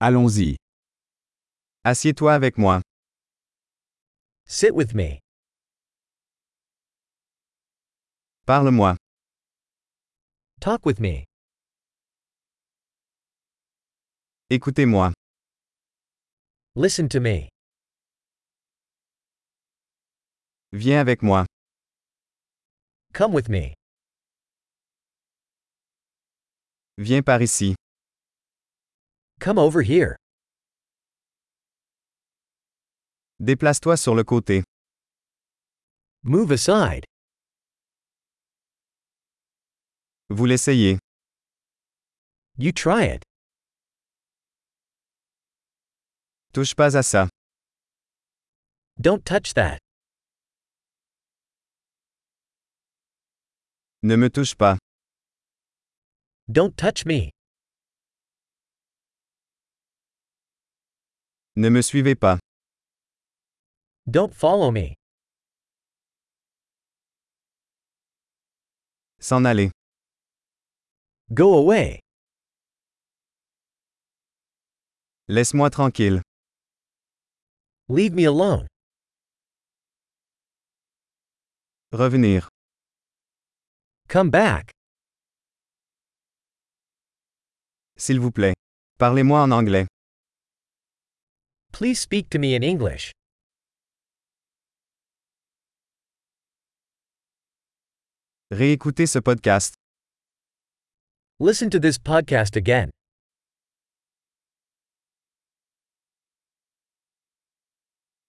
Allons-y. Assieds-toi avec moi. Sit with me. Parle-moi. Talk with me. Écoutez-moi. Listen to me. Viens avec moi. Come with me. Viens par ici. Come over here. Déplace-toi sur le côté. Move aside. Vous l'essayez. You try it. Touche pas à ça. Don't touch that. Ne me touche pas. Don't touch me. Ne me suivez pas. Don't follow me. S'en aller. Go away. Laisse-moi tranquille. Leave me alone. Revenir. Come back. S'il vous plaît. Parlez-moi en anglais. Please speak to me in English. Réécoutez ce podcast. Listen to this podcast again.